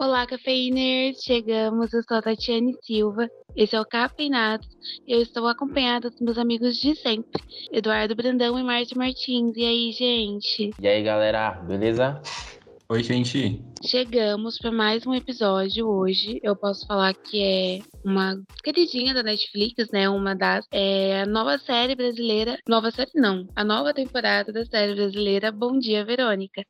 Olá, cafeiners! Chegamos, eu sou a Tatiane Silva, esse é o Cafeinados e eu estou acompanhada dos meus amigos de sempre, Eduardo Brandão e Márcio Martins. E aí, gente? E aí, galera, beleza? Oi, gente. Chegamos para mais um episódio hoje. Eu posso falar que é uma queridinha da Netflix, né? Uma das. É a nova série brasileira. Nova série não. A nova temporada da série brasileira Bom Dia, Verônica.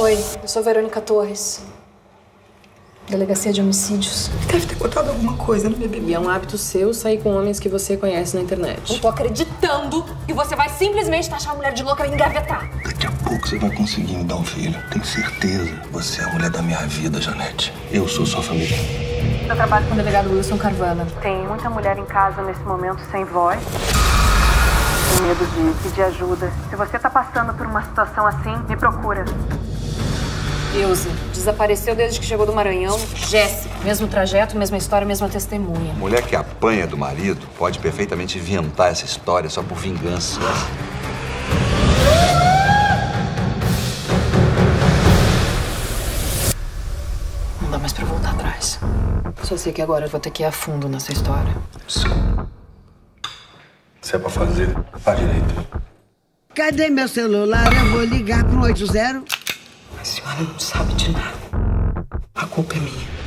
Oi, eu sou Verônica Torres. Delegacia de Homicídios. Deve ter botado alguma coisa no bebê. E é um hábito seu sair com homens que você conhece na internet. Não tô acreditando que você vai simplesmente taxar a mulher de louca e engavetar. Daqui a pouco você vai conseguir me dar um filho. Tenho certeza. Você é a mulher da minha vida, Janete. Eu sou sua família. Eu trabalho com o delegado Wilson Carvana. Tem muita mulher em casa nesse momento sem voz. Com medo de pedir ajuda. Se você tá passando por uma situação assim, me procura. Ilse, desapareceu desde que chegou do Maranhão. Jéssica, mesmo trajeto, mesma história, mesma testemunha. Mulher que apanha do marido pode perfeitamente inventar essa história só por vingança. Não dá mais pra voltar atrás. Só sei que agora eu vou ter que ir a fundo nessa história. Se é pra fazer, faz direito. Cadê meu celular? Eu vou ligar pro 80. A senhora não sabe de nada. A culpa é minha.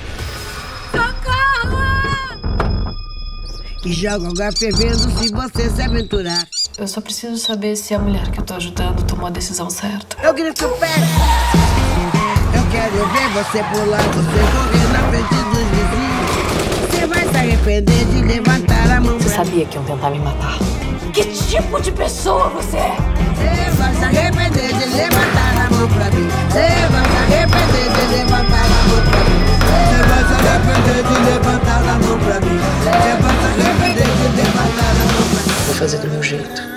E joga água fervendo se você se aventurar. Eu só preciso saber se a mulher que eu tô ajudando tomou a decisão certa. Eu grito pé. Eu quero ver você pular, você correr na frente dos vizinhos. Você vai se arrepender de levantar a mão Você sabia que iam tentar me matar? Que tipo de pessoa você é? Você vai se arrepender de levantar a mão pra mim. Você vai se arrepender de levantar a mão pra mim. Você vai se arrepender de levantar a mão pra mim. Você vai se arrepender de levantar a mão pra mim. Vou fazer do meu jeito.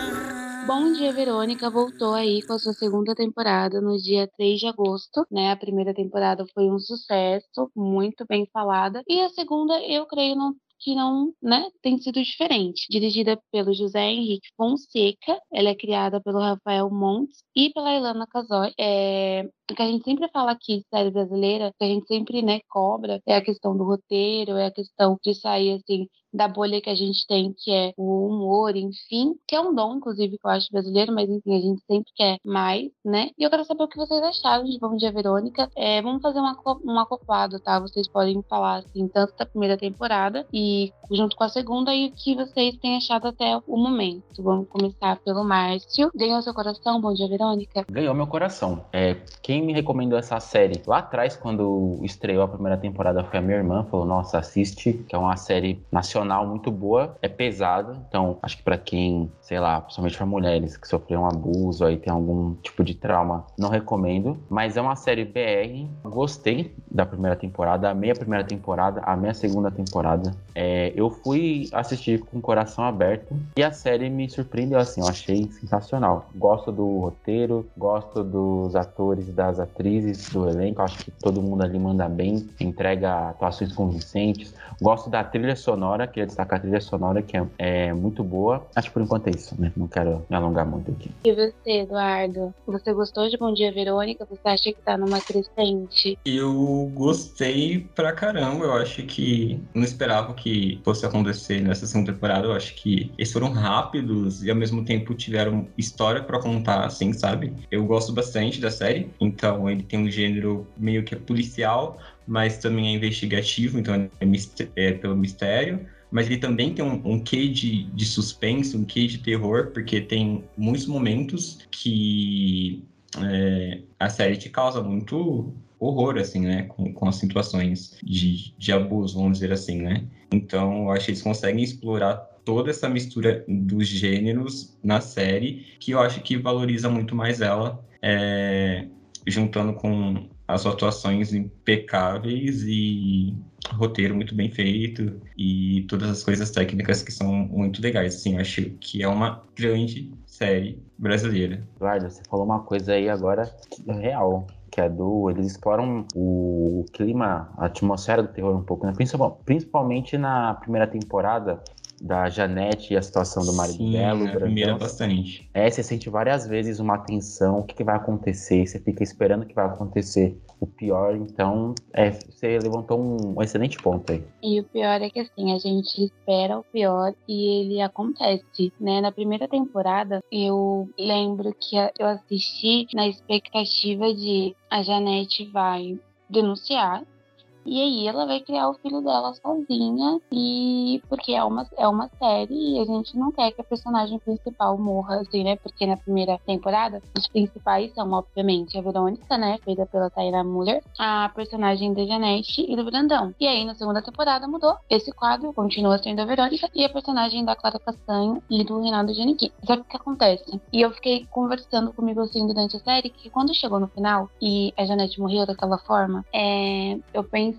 Bom Dia Verônica voltou aí com a sua segunda temporada no dia 3 de agosto, né? A primeira temporada foi um sucesso, muito bem falada, e a segunda, eu creio, não que não, né, tem sido diferente. Dirigida pelo José Henrique Fonseca, ela é criada pelo Rafael Montes e pela Ilana Casoy. É, o que a gente sempre fala aqui de série brasileira, que a gente sempre, né, cobra, é a questão do roteiro, é a questão de sair, assim, da bolha que a gente tem, que é o humor, enfim, que é um dom, inclusive, que eu acho brasileiro, mas enfim, a gente sempre quer mais, né? E eu quero saber o que vocês acharam de Bom Dia Verônica. É, vamos fazer um, um acoplado, tá? Vocês podem falar, assim, tanto da primeira temporada e junto com a segunda e o que vocês têm achado até o momento. Vamos começar pelo Márcio. Ganhou seu coração, Bom Dia Verônica? Ganhou meu coração. É, quem me recomendou essa série lá atrás, quando estreou a primeira temporada, foi a minha irmã. Falou: Nossa, assiste, que é uma série nacional muito boa. É pesada, então acho que pra quem, sei lá, principalmente pra mulheres que sofreram abuso, aí tem algum tipo de trauma, não recomendo. Mas é uma série BR. Gostei da primeira temporada, amei a primeira temporada, amei a segunda temporada. É, eu fui assistir com o coração aberto e a série me surpreendeu assim, eu achei sensacional. Gosto do roteiro, gosto dos atores e das atrizes do elenco, acho que todo mundo ali manda bem, entrega atuações convincentes. Gosto da trilha sonora, queria destacar a trilha sonora que é, é muito boa. Acho que por enquanto é isso, né? Não quero me alongar muito aqui. E você, Eduardo? Você gostou de Bom Dia Verônica? Você acha que tá numa crescente? Eu gostei pra caramba. Eu acho que não esperava que fosse acontecer nessa segunda temporada. Eu acho que eles foram rápidos e ao mesmo tempo tiveram história pra contar, assim, sabe? Eu gosto bastante da série. Então ele tem um gênero meio que policial, mas também é investigativo, então é, miste- é pelo mistério. Mas ele também tem um, um quê de, de suspense, um quê de terror, porque tem muitos momentos que é, a série te causa muito horror, assim, né? Com, com as situações de, de abuso, vamos dizer assim, né? Então, eu acho que eles conseguem explorar toda essa mistura dos gêneros na série, que eu acho que valoriza muito mais ela, é, juntando com as atuações impecáveis e roteiro muito bem feito e todas as coisas técnicas que são muito legais. Assim, acho que é uma grande série brasileira. Eduardo, você falou uma coisa aí agora é real. Que é do. Eles exploram o clima, a atmosfera do terror um pouco, né? Principal- Principalmente na primeira temporada, da Janete e a situação do marido Sim, dela. a primeira bastante. É, você sente várias vezes uma tensão, o que, que vai acontecer, você fica esperando o que vai acontecer o pior, então é, você levantou um, um excelente ponto aí. E o pior é que assim, a gente espera o pior e ele acontece, né? Na primeira temporada, eu lembro que eu assisti na expectativa de a Janete vai denunciar e aí ela vai criar o filho dela sozinha e porque é uma, é uma série e a gente não quer que a personagem principal morra, assim, né? Porque na primeira temporada, os principais são, obviamente, a Verônica, né? Feita pela Taina Muller, a personagem da Janete e do Brandão. E aí, na segunda temporada, mudou. Esse quadro continua sendo a Verônica e a personagem da Clara Castanho e do Reinaldo Giannichini. Só que o que acontece? E eu fiquei conversando comigo, assim, durante a série, que quando chegou no final e a Janete morreu daquela forma, é, eu pensei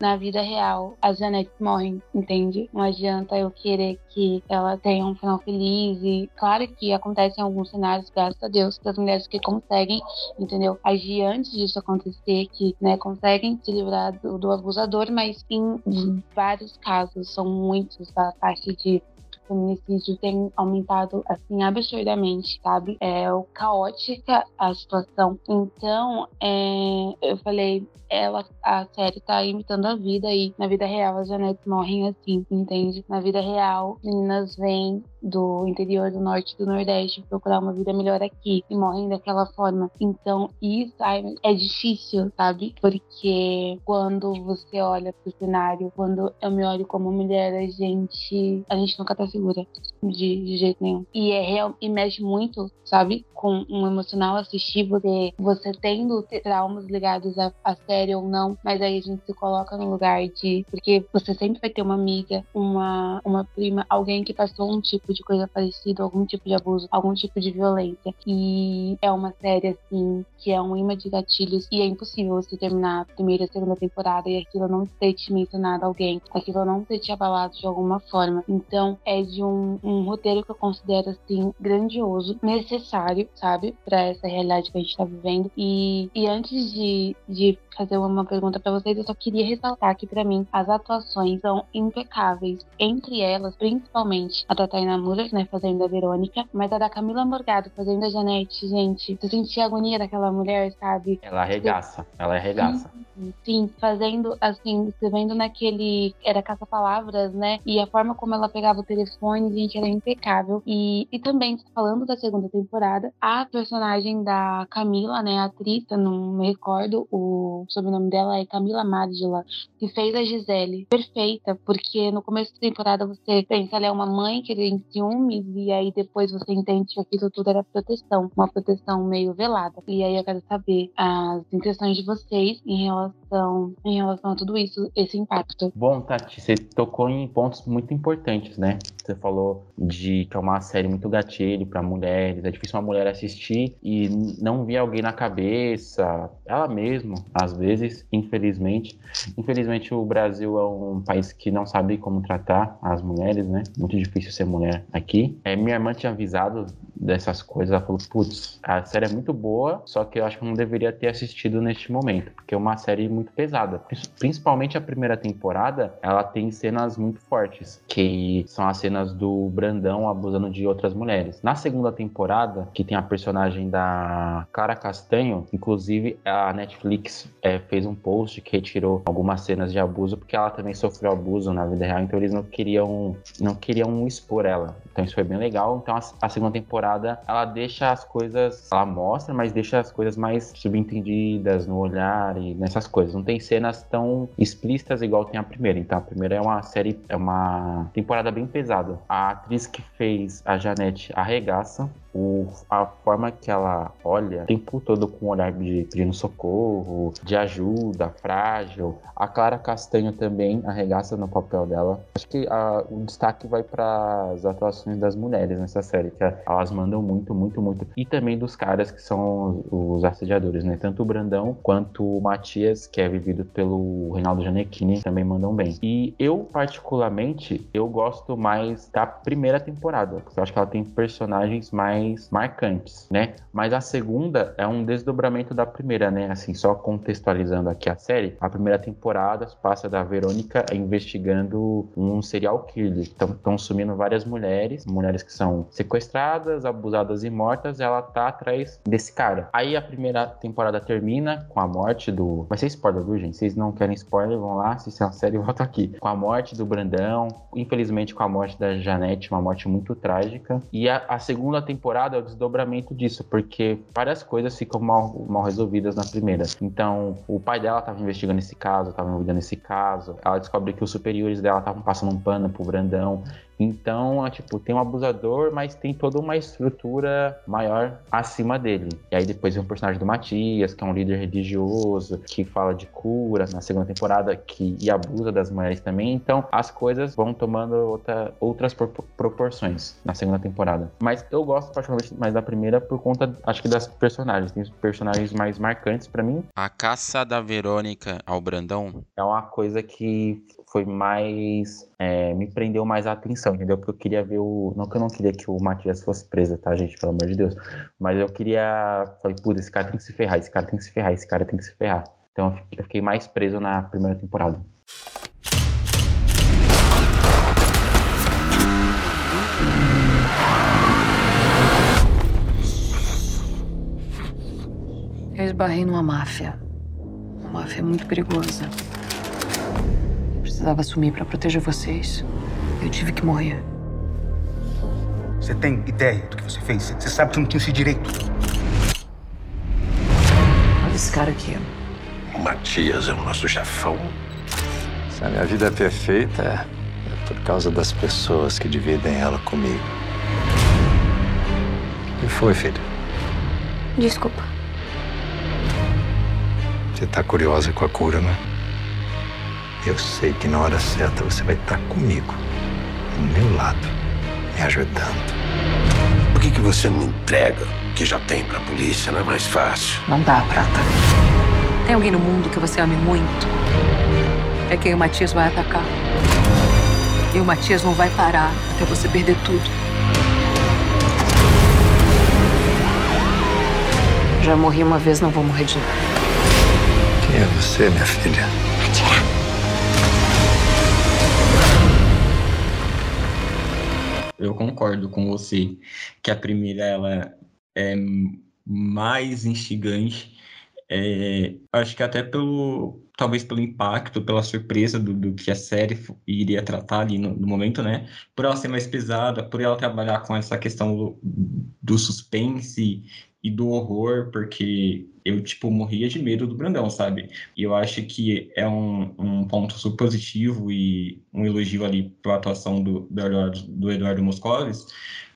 na vida real, as Janetes morrem, entende? Não adianta eu querer que ela tenha um final feliz e claro que acontece em alguns cenários, graças a Deus, das mulheres que conseguem, entendeu? Agir antes disso acontecer, que né, conseguem se livrar do, do abusador, mas em vários casos, são muitos, a taxa de feminicídio tem aumentado assim absurdamente, sabe? É o caótica a situação. Então, é, eu falei, ela, a série tá imitando a vida e na vida real as Janetes morrem assim, entende? Na vida real, meninas vêm do interior do norte do nordeste procurar uma vida melhor aqui e morrem daquela forma. Então, isso é difícil, sabe? Porque quando você olha pro cenário, quando eu me olho como mulher, a gente a gente nunca tá segura de, de jeito nenhum. E é real e mexe muito, sabe? Com um emocional assistir você, você tendo traumas ligados à, à série ou não, mas aí a gente se coloca no lugar de porque você sempre vai ter uma amiga, uma uma prima, alguém que passou um tipo de coisa parecida, algum tipo de abuso, algum tipo de violência. E é uma série assim que é um imã de gatilhos e é impossível você terminar a primeira a segunda temporada e aquilo não ter te mencionado alguém, aquilo não ter te abalado de alguma forma. Então é de um, um roteiro que eu considero assim grandioso, necessário, sabe, para essa realidade que a gente tá vivendo. E, e antes de, de fazer uma pergunta para vocês, eu só queria ressaltar que para mim as atuações são impecáveis. Entre elas, principalmente a da Taina Muller, né, fazendo a Verônica, mas a da Camila Morgado fazendo a Janete, gente, você sentia a agonia daquela mulher, sabe? Ela arregaça, ela arregaça. Sim, fazendo assim, escrevendo naquele. Era caça-palavras, né? E a forma como ela pegava o telefone, gente, era impecável. E, e também, falando da segunda temporada, a personagem da Camila, né? A atriz, eu não me recordo, o sobrenome dela é Camila Margila, que fez a Gisele. Perfeita, porque no começo da temporada você pensa, ela é uma mãe que ciúmes, e aí depois você entende que aquilo tudo era proteção, uma proteção meio velada. E aí eu quero saber as impressões de vocês em relação, em relação a tudo isso, esse impacto. Bom, Tati, você tocou em pontos muito importantes, né? Você falou de que é uma série muito gatilho para mulheres, é difícil uma mulher assistir e não ver alguém na cabeça, ela mesma, às vezes, infelizmente. Infelizmente, o Brasil é um país que não sabe como tratar as mulheres, né? Muito difícil ser mulher aqui. É, minha irmã tinha avisado dessas coisas, ela falou: putz, a série é muito boa, só que eu acho que não deveria ter assistido neste momento, porque é uma série muito pesada. Principalmente a primeira temporada, ela tem cenas muito fortes, que são as cenas do Brandão abusando de outras mulheres. Na segunda temporada, que tem a personagem da Clara Castanho, inclusive a Netflix é, fez um post que retirou algumas cenas de abuso, porque ela também sofreu abuso na vida real, então eles não queriam, não queriam expor ela. Então isso foi bem legal. Então a, a segunda temporada, ela deixa as coisas, ela mostra, mas deixa as coisas mais subentendidas no olhar e nessas coisas. Não tem cenas tão explícitas igual tem a primeira. Então a primeira é uma série, é uma temporada bem pesada. A atriz que fez a Janete arregaça. O, a forma que ela olha o tempo todo com um olhar de pedindo socorro, de ajuda, frágil. A Clara Castanho também arregaça no papel dela. Acho que a, o destaque vai para as atuações das mulheres nessa série, que elas mandam muito, muito, muito. E também dos caras que são os, os assediadores, né? Tanto o Brandão quanto o Matias, que é vivido pelo Reinaldo Gianecchini, também mandam bem. E eu, particularmente, eu gosto mais da primeira temporada, porque eu acho que ela tem personagens mais mais marcantes, né? Mas a segunda é um desdobramento da primeira, né? Assim, só contextualizando aqui a série, a primeira temporada passa da Verônica investigando um serial killer. Estão sumindo várias mulheres, mulheres que são sequestradas, abusadas e mortas, ela tá atrás desse cara. Aí a primeira temporada termina com a morte do. Vai ser spoiler, viu, gente? Vocês não querem spoiler, vão lá, assistem a série voltam aqui. Com a morte do Brandão, infelizmente com a morte da Janete, uma morte muito trágica. E a, a segunda temporada é o desdobramento disso, porque várias coisas ficam mal, mal resolvidas na primeira. Então, o pai dela estava investigando esse caso, estava envolvido nesse caso. Ela descobre que os superiores dela estavam passando um pano pro Brandão. Então, tipo, tem um abusador, mas tem toda uma estrutura maior acima dele. E aí depois vem o personagem do Matias, que é um líder religioso, que fala de cura na segunda temporada, que e abusa das mulheres também. Então, as coisas vão tomando outra, outras proporções na segunda temporada. Mas eu gosto particularmente mais da primeira por conta, acho que das personagens. Tem os personagens mais marcantes para mim. A caça da Verônica ao Brandão é uma coisa que foi mais. É, me prendeu mais a atenção, entendeu? Porque eu queria ver o. Não que eu não queria que o Matias fosse preso, tá, gente? Pelo amor de Deus. Mas eu queria. Falei, putz, esse cara tem que se ferrar, esse cara tem que se ferrar, esse cara tem que se ferrar. Então eu fiquei mais preso na primeira temporada. Eu esbarrei numa máfia. Uma máfia muito perigosa precisava assumir para proteger vocês. Eu tive que morrer. Você tem ideia do que você fez? Você sabe que não tinha esse direito. Olha esse cara aqui. O Matias é o nosso chefão. Se a minha vida é perfeita, é por causa das pessoas que dividem ela comigo. O que foi, filho? Desculpa. Você tá curiosa com a cura, né? Eu sei que na hora certa você vai estar comigo, do meu lado, me ajudando. Por que, que você não entrega o que já tem pra polícia? Não é mais fácil? Não dá, Prata. Tem alguém no mundo que você ame muito? É quem o Matias vai atacar. E o Matias não vai parar até você perder tudo. Já morri uma vez, não vou morrer de novo. Quem é você, minha filha? Eu concordo com você que a primeira ela é mais instigante. É, acho que até pelo talvez pelo impacto, pela surpresa do, do que a série iria tratar ali no, no, momento, né? Por ela ser mais pesada, por ela trabalhar com essa questão do, do suspense e do horror, porque eu, tipo, morria de medo do Brandão, sabe? E eu acho que é um, um ponto super positivo e um elogio ali para a atuação do, do, Eduardo, do Eduardo Moscovis,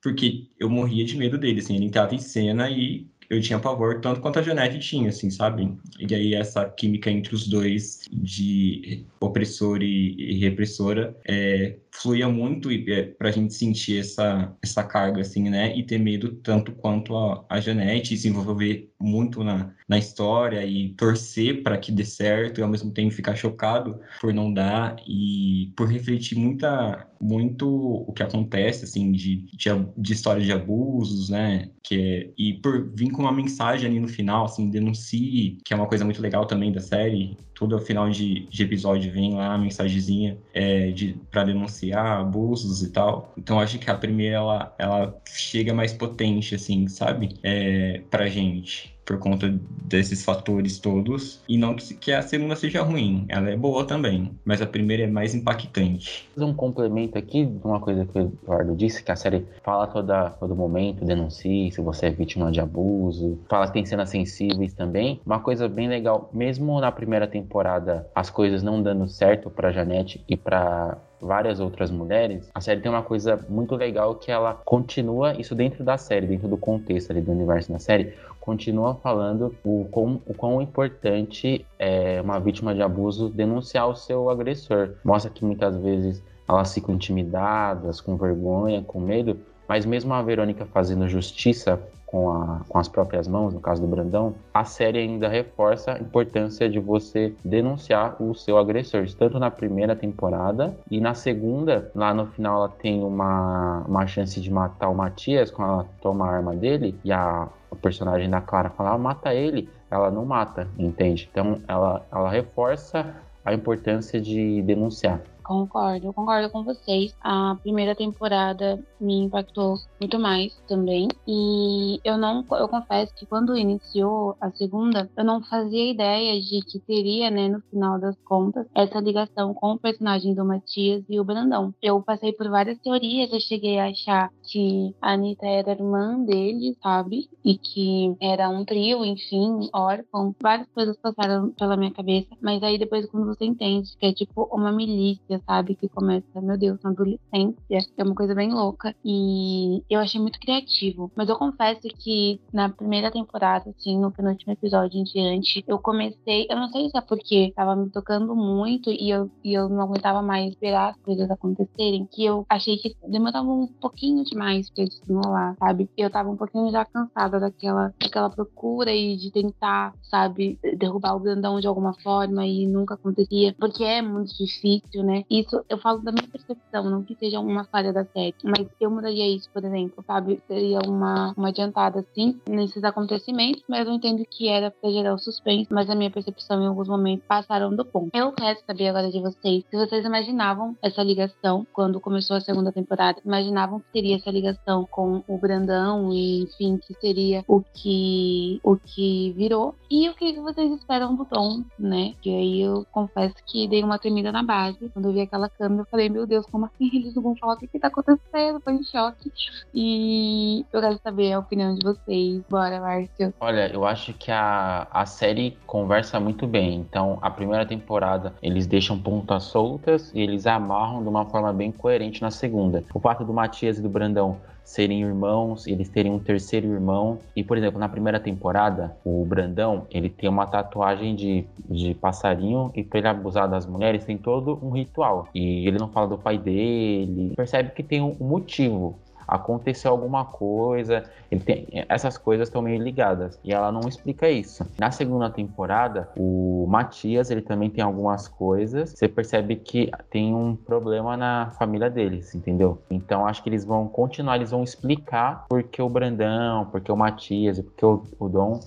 porque eu morria de medo dele, assim, ele entrava em cena e eu tinha pavor tanto quanto a Janete tinha, assim, sabe? E aí essa química entre os dois de opressor e repressora é, fluía muito e, é, pra gente sentir essa, essa carga, assim, né? E ter medo tanto quanto a, a Janete e se envolver muito na, na história e torcer para que dê certo e ao mesmo tempo ficar chocado por não dar e por refletir muita muito o que acontece assim de, de, de história de abusos né? Que é, e por vir com uma mensagem ali no final assim denuncie que é uma coisa muito legal também da série. Todo final de, de episódio vem lá a mensagenzinha é, de para denunciar abusos e tal. Então acho que a primeira ela, ela chega mais potente assim sabe? É, pra gente por conta desses fatores todos. E não que, a segunda seja ruim, ela é boa também, mas a primeira é mais impactante. Um complemento aqui de uma coisa que o Eduardo disse, que a série fala toda, todo momento, denuncie se você é vítima de abuso, fala que tem cenas sensíveis também. Uma coisa bem legal, mesmo na primeira temporada, as coisas não dando certo pra Janete e pra várias outras mulheres, a série tem uma coisa muito legal que ela continua isso dentro da série, dentro do contexto ali do universo da série, continua falando o quão, o quão importante é uma vítima de abuso denunciar o seu agressor. Mostra que muitas vezes elas ficam intimidadas, com vergonha, com medo, mas mesmo a Verônica fazendo justiça com, a, com as próprias mãos, no caso do Brandão, a série ainda reforça a importância de você denunciar o seu agressor, tanto na primeira temporada e na segunda, lá no final ela tem uma, uma chance de matar o Matias quando ela toma a arma dele e a, a personagem da Clara fala, ah, mata ele, ela não mata, entende? Então ela, ela reforça a importância de denunciar. Concordo, concordo com vocês. A primeira temporada me impactou muito mais também. E eu não, eu confesso que quando iniciou a segunda, eu não fazia ideia de que teria, né, no final das contas, essa ligação com o personagem do Matias e o Brandão. Eu passei por várias teorias, eu cheguei a achar que a Anitta era irmã dele, sabe? E que era um trio, enfim, órfão. Várias coisas passaram pela minha cabeça. Mas aí depois, quando você entende que é tipo uma milícia, sabe? Que começa, meu Deus, na adolescência. É uma coisa bem louca. E eu achei muito criativo. Mas eu confesso que na primeira temporada, assim, no penúltimo episódio em diante, eu comecei. Eu não sei se é porque tava me tocando muito e eu, e eu não aguentava mais esperar as coisas acontecerem. Que eu achei que demorava um pouquinho demais pra desenrolar, sabe? Eu tava um pouquinho já cansada daquela, daquela procura e de tentar, sabe, derrubar o grandão de alguma forma e nunca acontecia. Porque é muito difícil, né? Isso eu falo da minha percepção, não que seja uma falha da série, mas eu mudaria isso, por exemplo, sabe? Seria uma, uma adiantada, assim, nesses acontecimentos, mas eu entendo que era pra gerar o suspense, mas a minha percepção em alguns momentos passaram do ponto. Eu quero saber agora de vocês, se vocês imaginavam essa ligação quando começou a segunda temporada, imaginavam que teria essa ligação com o Brandão e, enfim, que seria o que, o que virou, e o que vocês esperam do Tom, né? Que aí eu confesso que dei uma tremida na base quando eu vi aquela câmera, eu falei, meu Deus, como assim eles não vão falar o que, que tá acontecendo? Tô em choque. E eu quero saber a opinião de vocês. Bora, Márcio. Olha, eu acho que a, a série conversa muito bem. Então, a primeira temporada, eles deixam pontas soltas e eles amarram de uma forma bem coerente na segunda. O fato do Matias e do Brandão serem irmãos, eles terem um terceiro irmão. E, por exemplo, na primeira temporada, o Brandão, ele tem uma tatuagem de, de passarinho e para ele abusar das mulheres tem todo um ritual. E ele não fala do pai dele, percebe que tem um motivo aconteceu alguma coisa, ele tem, essas coisas estão meio ligadas e ela não explica isso. Na segunda temporada, o Matias ele também tem algumas coisas, você percebe que tem um problema na família deles, entendeu? Então acho que eles vão continuar, eles vão explicar porque o Brandão, porque o Matias, porque o, o Dom,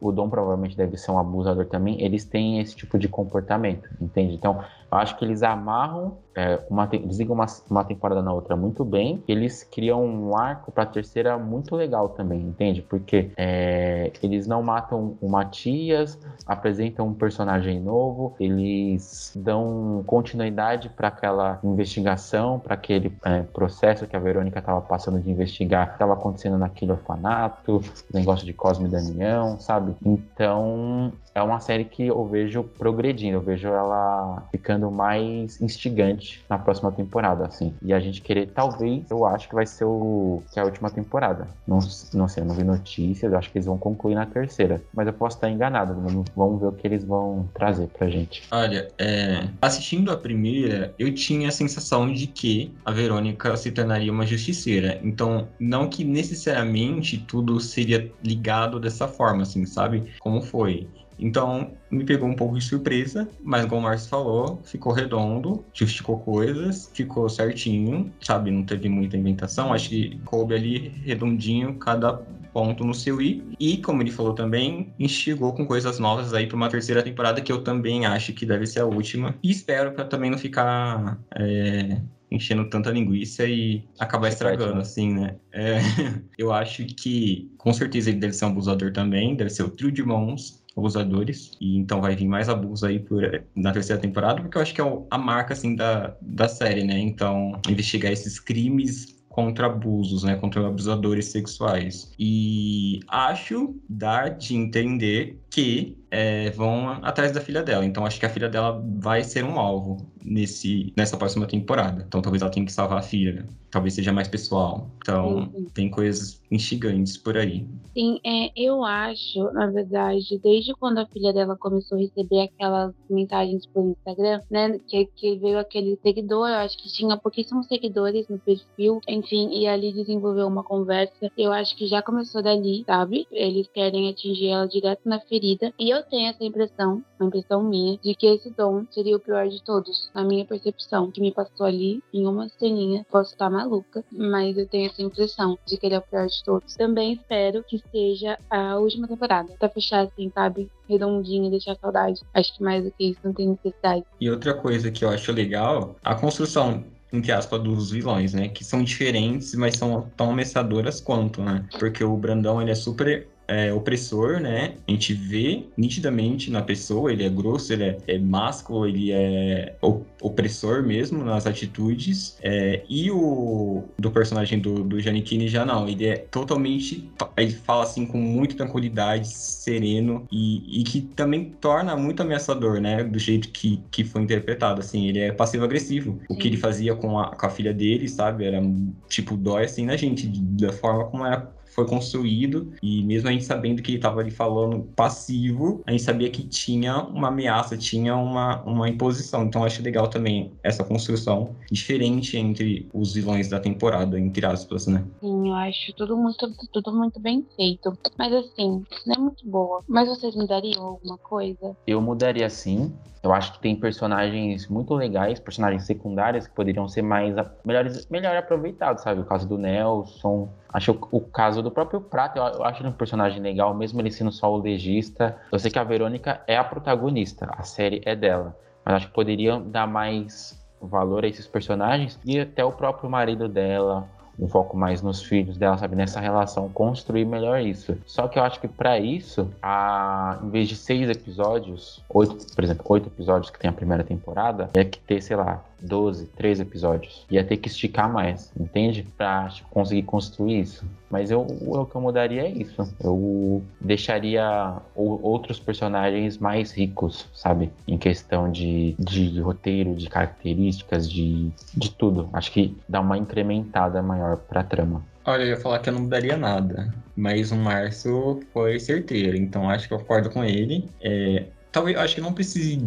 o Dom provavelmente deve ser um abusador também, eles têm esse tipo de comportamento, entende? Então eu acho que eles amarram, é, uma, uma, uma temporada na outra muito bem. Eles criam um arco pra terceira muito legal também, entende? Porque é, eles não matam o Matias, apresentam um personagem novo, eles dão continuidade para aquela investigação, para aquele é, processo que a Verônica estava passando de investigar, estava acontecendo naquele orfanato, negócio de Cosme e Damião, sabe? Então é uma série que eu vejo progredindo, eu vejo ela ficando mais instigante na próxima temporada, assim. E a gente querer, talvez, eu acho que vai ser o que é a última temporada. Não, não sei, eu não vi notícias, eu acho que eles vão concluir na terceira. Mas eu posso estar enganado, vamos, vamos ver o que eles vão trazer pra gente. Olha, é, assistindo a primeira, eu tinha a sensação de que a Verônica se tornaria uma justiceira. Então, não que necessariamente tudo seria ligado dessa forma, assim, sabe? Como foi. Então, me pegou um pouco de surpresa, mas como o Márcio falou, ficou redondo, justificou coisas, ficou certinho, sabe? Não teve muita inventação, acho que coube ali redondinho cada ponto no seu i. E, como ele falou também, instigou com coisas novas aí para uma terceira temporada que eu também acho que deve ser a última. E espero para também não ficar é, enchendo tanta linguiça e acabar estragando, assim, né? É, eu acho que, com certeza, ele deve ser um abusador também, deve ser o trio de irmãos abusadores. E então vai vir mais abuso aí por, na terceira temporada, porque eu acho que é a marca, assim, da, da série, né? Então, investigar esses crimes contra abusos, né, contra abusadores sexuais. E acho dar de entender que é, vão atrás da filha dela. Então acho que a filha dela vai ser um alvo nesse, nessa próxima temporada. Então talvez ela tenha que salvar a filha. Talvez seja mais pessoal. Então Sim. tem coisas instigantes por aí. Sim, é, eu acho, na verdade, desde quando a filha dela começou a receber aquelas mensagens por Instagram, né? Que, que veio aquele seguidor, eu acho que tinha pouquíssimos seguidores no perfil, enfim, e ali desenvolveu uma conversa. Eu acho que já começou dali, sabe? Eles querem atingir ela direto na ferida. E eu tenho essa impressão, uma impressão minha, de que esse dom seria o pior de todos, na minha percepção, que me passou ali em uma ceninha. Posso estar maluca, mas eu tenho essa impressão de que ele é o pior de todos. Também espero que seja a última temporada, pra fechar assim, sabe? Redondinho, deixar saudade. Acho que mais do que isso não tem necessidade. E outra coisa que eu acho legal, a construção entre aspas, dos vilões, né? Que são diferentes, mas são tão ameaçadoras quanto, né? Porque o Brandão, ele é super é, opressor, né? A gente vê nitidamente na pessoa, ele é grosso, ele é, é másculo, ele é opressor mesmo nas atitudes. É, e o do personagem do, do Giannichini já não, ele é totalmente. Ele fala assim com muita tranquilidade, sereno e, e que também torna muito ameaçador, né? Do jeito que, que foi interpretado, assim. Ele é passivo-agressivo. O que ele fazia com a, com a filha dele, sabe? Era tipo, dói assim na gente, da forma como era foi construído e mesmo a gente sabendo que ele estava ali falando passivo, a gente sabia que tinha uma ameaça, tinha uma, uma imposição. Então eu acho legal também essa construção diferente entre os vilões da temporada, entre aspas, né? Sim, eu acho tudo muito, tudo muito bem feito. Mas assim, não é muito boa. Mas vocês mudariam alguma coisa? Eu mudaria sim. Eu acho que tem personagens muito legais, personagens secundários que poderiam ser mais melhores, melhor aproveitados, sabe? O caso do Nelson. Acho o, o caso do próprio Prato, eu, eu acho ele um personagem legal, mesmo ele sendo só o legista. Eu sei que a Verônica é a protagonista, a série é dela. Mas acho que poderiam dar mais valor a esses personagens e até o próprio marido dela, um foco mais nos filhos dela, sabe? Nessa relação, construir melhor isso. Só que eu acho que pra isso, a... em vez de seis episódios, oito, por exemplo, oito episódios que tem a primeira temporada, ia que ter, sei lá, 12, 13 episódios. Ia ter que esticar mais, entende? Pra conseguir construir isso. Mas eu, o que eu mudaria é isso. Eu deixaria outros personagens mais ricos, sabe? Em questão de, de roteiro, de características, de, de tudo. Acho que dá uma incrementada maior pra trama. Olha, eu ia falar que eu não mudaria nada, mas o Márcio foi certeiro, então acho que eu concordo com ele. É, talvez, acho que não precise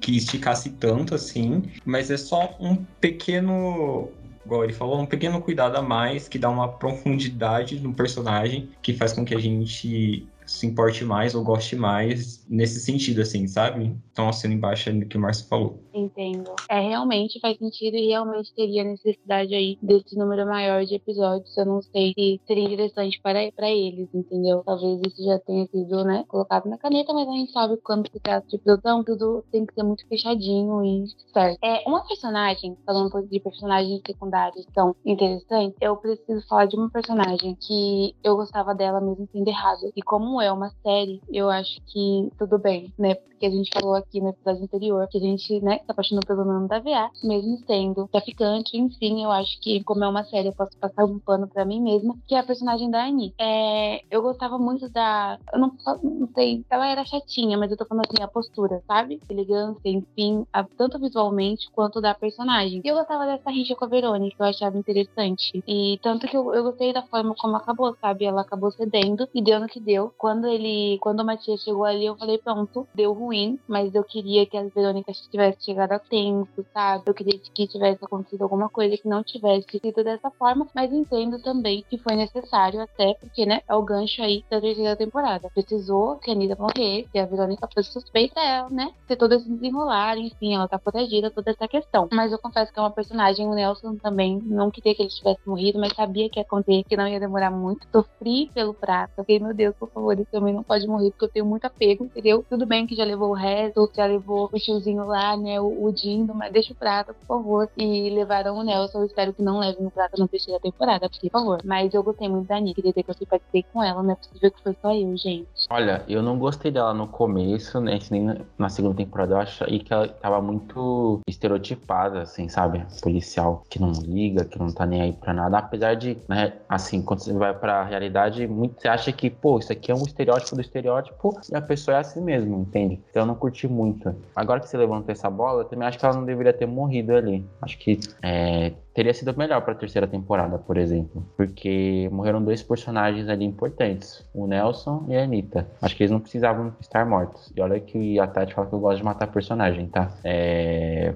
que esticasse tanto assim, mas é só um pequeno, igual ele falou, um pequeno cuidado a mais que dá uma profundidade no personagem que faz com que a gente se importe mais ou goste mais nesse sentido, assim, sabe? Então, assino embaixo do que o Márcio falou. Entendo. É, realmente faz sentido e realmente teria necessidade aí desse número maior de episódios. Eu não sei se seria interessante para, para eles, entendeu? Talvez isso já tenha sido, né, colocado na caneta, mas a gente sabe quando se trata de produção, tudo tem que ser muito fechadinho e certo. É, uma personagem, falando um pouco de personagens secundários tão interessantes, eu preciso falar de uma personagem que eu gostava dela mesmo sendo errado. E como é uma série, eu acho que tudo bem, né? Porque a gente falou aqui no episódio anterior que a gente, né, se apaixonou pelo nome da VA, mesmo sendo traficante, enfim, eu acho que, como é uma série, eu posso passar um pano pra mim mesma, que é a personagem da Annie. É, eu gostava muito da. Eu não, não sei, ela era chatinha, mas eu tô falando assim, a postura, sabe? Elegância, enfim, a- tanto visualmente quanto da personagem. E eu gostava dessa rixa com a Verônica, eu achava interessante. E tanto que eu, eu gostei da forma como acabou, sabe? Ela acabou cedendo e deu no que deu. Quando ele, quando o Matias chegou ali, eu falei, pronto, deu ruim, mas eu queria que a Verônica tivesse chegado a tempo, sabe? Eu queria que tivesse acontecido alguma coisa que não tivesse sido dessa forma, mas entendo também que foi necessário, até porque, né, é o gancho aí da terceira temporada. Precisou que a Anitta morrer, que a Verônica fosse suspeita, ela, né, ter todo esse desenrolar, enfim, ela tá protegida, toda essa questão. Mas eu confesso que é uma personagem, o Nelson também, não queria que ele tivesse morrido, mas sabia que ia acontecer, que não ia demorar muito. Sofri pelo prato, fiquei, meu Deus, por favor, esse homem não pode morrer, porque eu tenho muito apego, entendeu? Tudo bem que já levou o resto, já levou o tiozinho lá, né, o, o Dindo, mas deixa o prato, por favor. E levaram o Nelson, eu espero que não levem o prato na terceira temporada, por favor. Mas eu gostei muito da Anitta, queria dizer que eu simpatizei com ela, não é possível que foi só eu, gente. Olha, eu não gostei dela no começo, né? Nem na segunda temporada. Eu achei que ela tava muito estereotipada, assim, sabe? Policial que não liga, que não tá nem aí pra nada. Apesar de, né, assim, quando você vai pra realidade, muito, você acha que, pô, isso aqui é um estereótipo do estereótipo e a pessoa é assim mesmo, entende? Então eu não curti muito. Agora que você levantou essa bola, eu também acho que ela não deveria ter morrido ali. Acho que é, teria sido melhor para a terceira temporada, por exemplo, porque morreram dois personagens ali importantes, o Nelson e a Anitta. Acho que eles não precisavam estar mortos. E olha que a Tati fala que eu gosto de matar personagem, tá? É...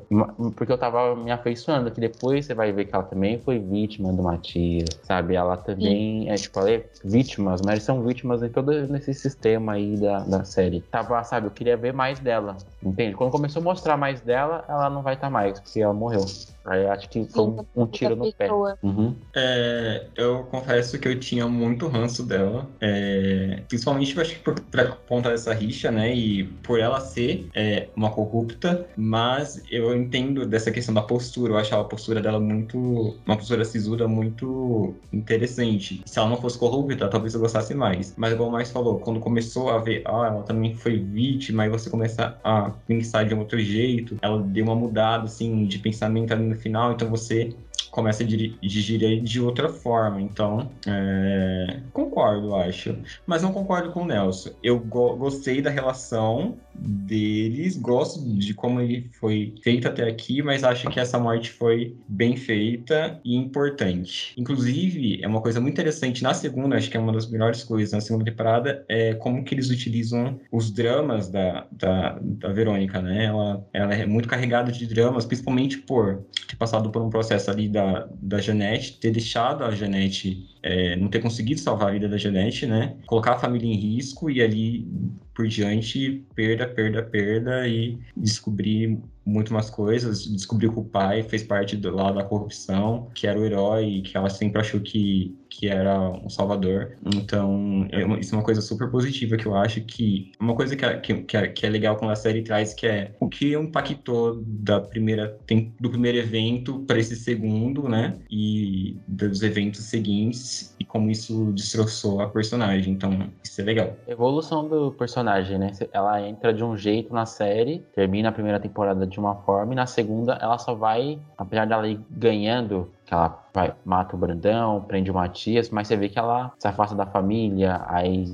Porque eu tava me afeiçoando, que depois você vai ver que ela também foi vítima do Matias, sabe? Ela também, Sim. é tipo, ela é vítimas, mas são vítimas em todo esse sistema aí da, da série. Tava, sabe, eu queria ver mais dela, entende? Quando começou a mostrar mais dela, ela não vai estar tá mais, porque ela morreu. Aí acho que foi um, um tiro no pé. Uhum. É, eu confesso que eu tinha muito ranço dela. É, principalmente acho que por, por conta dessa rixa, né? E por ela ser é, uma corrupta, mas eu entendo dessa questão da postura. Eu achava a postura dela muito. Uma postura sisuda muito interessante. Se ela não fosse corrupta, talvez eu gostasse mais. Mas igual o Mais falou, quando começou a ver, ah, ela também foi vítima, e você começa a pensar de um outro jeito, ela deu uma mudada, assim, de pensamento ali no final, então você começa a digerir de outra forma. Então, é... concordo, acho. Mas não concordo com o Nelson. Eu go gostei da relação deles, gosto de como ele foi feito até aqui, mas acho que essa morte foi bem feita e importante. Inclusive, é uma coisa muito interessante na segunda, acho que é uma das melhores coisas na segunda temporada, é como que eles utilizam os dramas da, da, da Verônica, né? Ela, ela é muito carregada de dramas, principalmente por ter passado por um processo ali da da, Janete, ter deixado a Janete, é, não ter conseguido salvar a vida da Janete, né? Colocar a família em risco e ali por diante, perda, perda, perda e descobrir muito mais coisas. Descobriu que o pai fez parte do lado da corrupção, que era o herói, que ela sempre achou que, que era um salvador. Então, é uma, isso é uma coisa super positiva que eu acho que. Uma coisa que, é, que, que, é, que é legal quando a série traz, que é o que impactou da primeira, tem, do primeiro evento para esse segundo, né? E dos eventos seguintes, e como isso destroçou a personagem. Então, isso é legal. Evolução do personagem, né? Ela entra de um jeito na série, termina a primeira temporada de uma forma, e na segunda ela só vai, apesar dela ir ganhando que ela vai, mata o Brandão, prende o Matias, mas você vê que ela se afasta da família, aí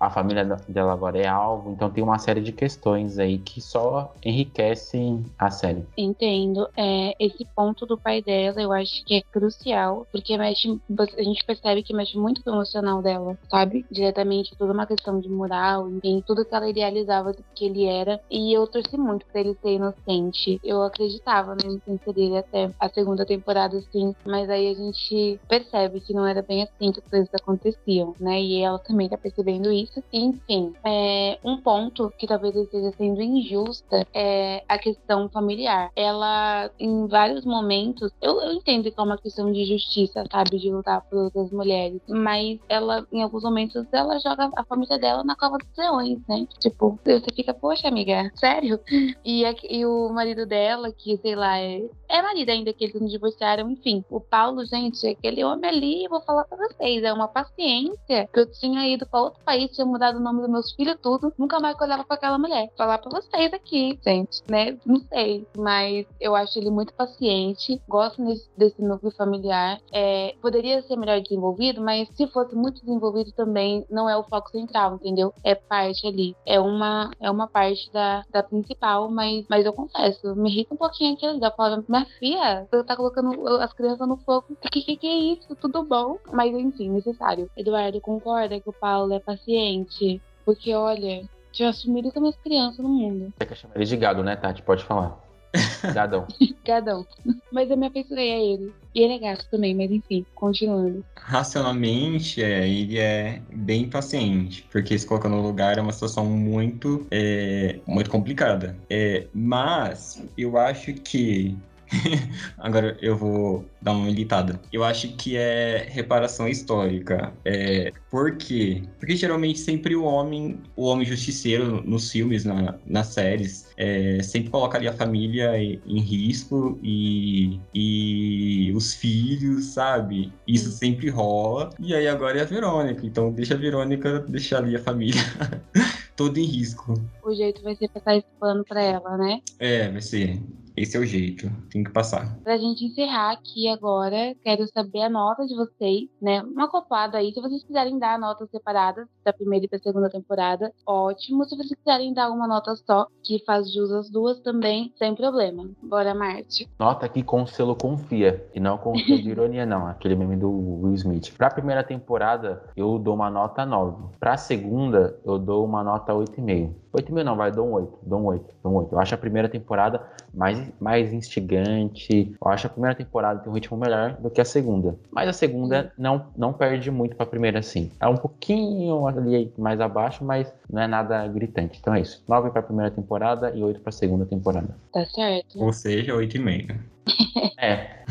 a família dela agora é alvo, então tem uma série de questões aí que só enriquecem a série. Entendo. É, esse ponto do pai dela eu acho que é crucial, porque mexe, a gente percebe que mexe muito com o emocional dela, sabe? Diretamente, toda uma questão de moral, enfim, tudo que ela idealizava que ele era. E eu torci muito pra ele ser inocente. Eu acreditava na inocência dele até a segunda temporada assim, mas aí a gente percebe que não era bem assim que as coisas aconteciam, né? E ela também tá percebendo isso. Enfim, é, um ponto que talvez esteja sendo injusta é a questão familiar. Ela, em vários momentos, eu, eu entendo que é uma questão de justiça, sabe? De lutar por outras mulheres, mas ela, em alguns momentos, ela joga a família dela na cova dos leões, né? Tipo, você fica, poxa, amiga, sério? E, e o marido dela, que sei lá, é, é marido ainda que eles não divorciaram, enfim, o Paulo, gente, aquele homem ali, vou falar pra vocês, é uma paciência que eu tinha ido pra outro país, tinha mudado o nome dos meus filhos, tudo, nunca mais olhava pra aquela mulher. Vou falar pra vocês aqui, gente, né? Não sei, mas eu acho ele muito paciente, gosto desse, desse núcleo familiar. É, poderia ser melhor desenvolvido, mas se fosse muito desenvolvido também, não é o foco central, entendeu? É parte ali, é uma, é uma parte da, da principal, mas, mas eu confesso, me irrita um pouquinho aquilo, da forma, minha filha, você tá colocando as crianças no fogo. O que, que, que é isso? Tudo bom? Mas enfim, necessário. Eduardo concorda que o Paulo é paciente? Porque, olha, tinha assumido com as crianças no mundo. Você quer chamar ele de gado, né, Tati? Pode falar. Gadão. Gadão. Mas eu me afeiçoei a ele. E ele é gato também, mas enfim, continuando. Racionalmente, é, ele é bem paciente, porque se colocar no lugar é uma situação muito, é, muito complicada. É, mas eu acho que Agora eu vou dar uma militada. Eu acho que é reparação histórica. É, por quê? Porque geralmente sempre o homem, o homem justiceiro nos filmes, na, nas séries, é, sempre coloca ali a família em risco e, e os filhos, sabe? Isso sempre rola. E aí agora é a Verônica. Então deixa a Verônica deixar ali a família toda em risco. O jeito vai ser passar esse pano pra ela, né? É, vai ser. Esse é o jeito, tem que passar. Pra gente encerrar aqui agora, quero saber a nota de vocês, né? Uma copada aí, se vocês quiserem dar notas separadas da primeira e da segunda temporada, ótimo. Se vocês quiserem dar uma nota só, que faz jus às duas também, sem problema. Bora, Marte. Nota aqui com o selo confia, e não com o selo de ironia, não. Aquele meme do Will Smith. Pra primeira temporada, eu dou uma nota 9. Pra segunda, eu dou uma nota 8,5. 8,5 não, vai, dou um 8. Dou um 8, dou um 8. Eu acho a primeira temporada mais, mais instigante. Eu acho a primeira temporada tem um ritmo melhor do que a segunda. Mas a segunda não, não perde muito pra primeira, assim. É um pouquinho ali mais abaixo, mas não é nada gritante. Então é isso. 9 pra primeira temporada e 8 pra segunda temporada. Tá certo. Ou seja, 8,5. É,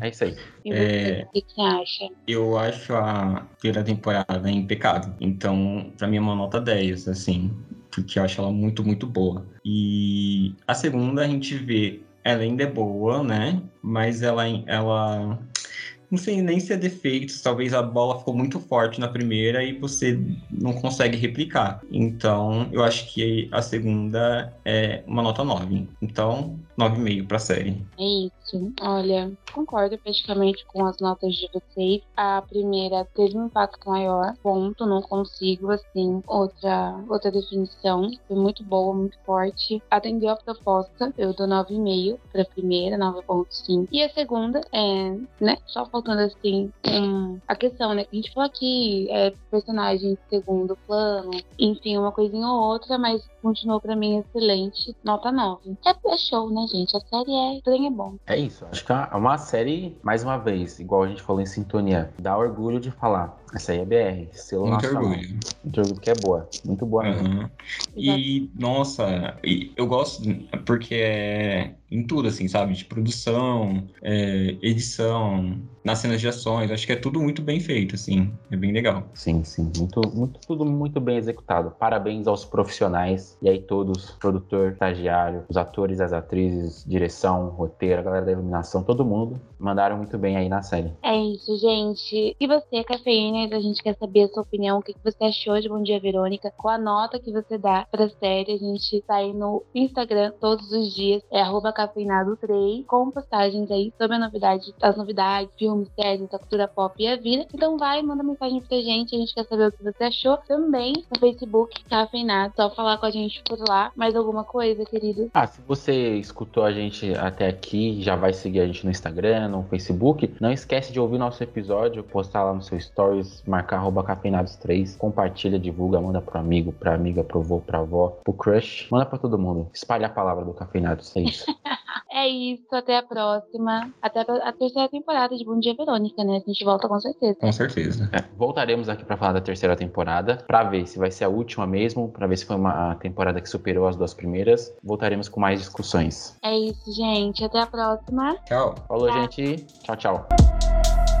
é isso aí. E É. o que que você acha? Eu acho a primeira temporada impecável. Então, pra mim é uma nota 10, assim. Porque eu acho ela muito, muito boa. E a segunda a gente vê, ela ainda é boa, né? Mas ela, ela não sei nem se é defeitos, talvez a bola ficou muito forte na primeira e você não consegue replicar. Então, eu acho que a segunda é uma nota 9. Então, 9,5 pra série. É isso. Olha, concordo praticamente com as notas de vocês. A primeira teve um impacto maior, ponto. Não consigo, assim, outra, outra definição. Foi muito boa, muito forte. Atendeu a proposta. Eu dou 9,5 pra primeira, 9,5. E a segunda é, né, só faltando, assim, um, a questão, né, que a gente falou aqui, é personagem de segundo plano, enfim, uma coisinha ou outra, mas continuou pra mim excelente. Nota 9. É, é show, né, gente? A série é, trem é bom. É isso. Acho que é uma série, mais uma vez, igual a gente falou em sintonia, dá orgulho de falar. Essa aí é BR, selo Muito nacional. orgulho. Muito orgulho que é boa. Muito boa mesmo. Uhum. E, nossa, eu gosto porque é em tudo, assim, sabe? De produção, é, edição, nas cenas de ações. Acho que é tudo muito bem feito, assim. É bem legal. Sim, sim. Muito, muito, tudo muito bem executado. Parabéns aos profissionais. E aí todos, produtor, estagiário, os atores, as atrizes, direção, roteiro, a galera da iluminação, todo mundo mandaram muito bem aí na série. É isso, gente. E você, Cafeína, a gente quer saber a sua opinião, o que você achou de Bom Dia Verônica, qual a nota que você dá pra série. A gente tá aí no Instagram todos os dias, é arroba cafeinado3, com postagens aí sobre a novidade, as novidades, filmes, séries, da cultura pop e a vida. Então vai, manda mensagem pra gente, a gente quer saber o que você achou. Também no Facebook, Cafeinado, só falar com a gente por lá. Mais alguma coisa, querido? Ah, se você escutou a gente até aqui, já vai seguir a gente no Instagram, no Facebook, não esquece de ouvir nosso episódio, postar lá no seu stories, marcar arroba cafeinados3, compartilha, divulga, manda pro amigo, pra amiga, pro avô, pra avó, pro crush, manda pra todo mundo. Espalha a palavra do Cafeinados, é isso. É isso, até a próxima. Até a terceira temporada de Bom Dia Verônica, né? A gente volta com certeza. Com certeza. É, voltaremos aqui pra falar da terceira temporada, pra ver se vai ser a última mesmo, pra ver se foi uma temporada que superou as duas primeiras. Voltaremos com mais discussões. É isso, gente. Até a próxima. Tchau. Falou, Tchau. gente. Tchau, tchau.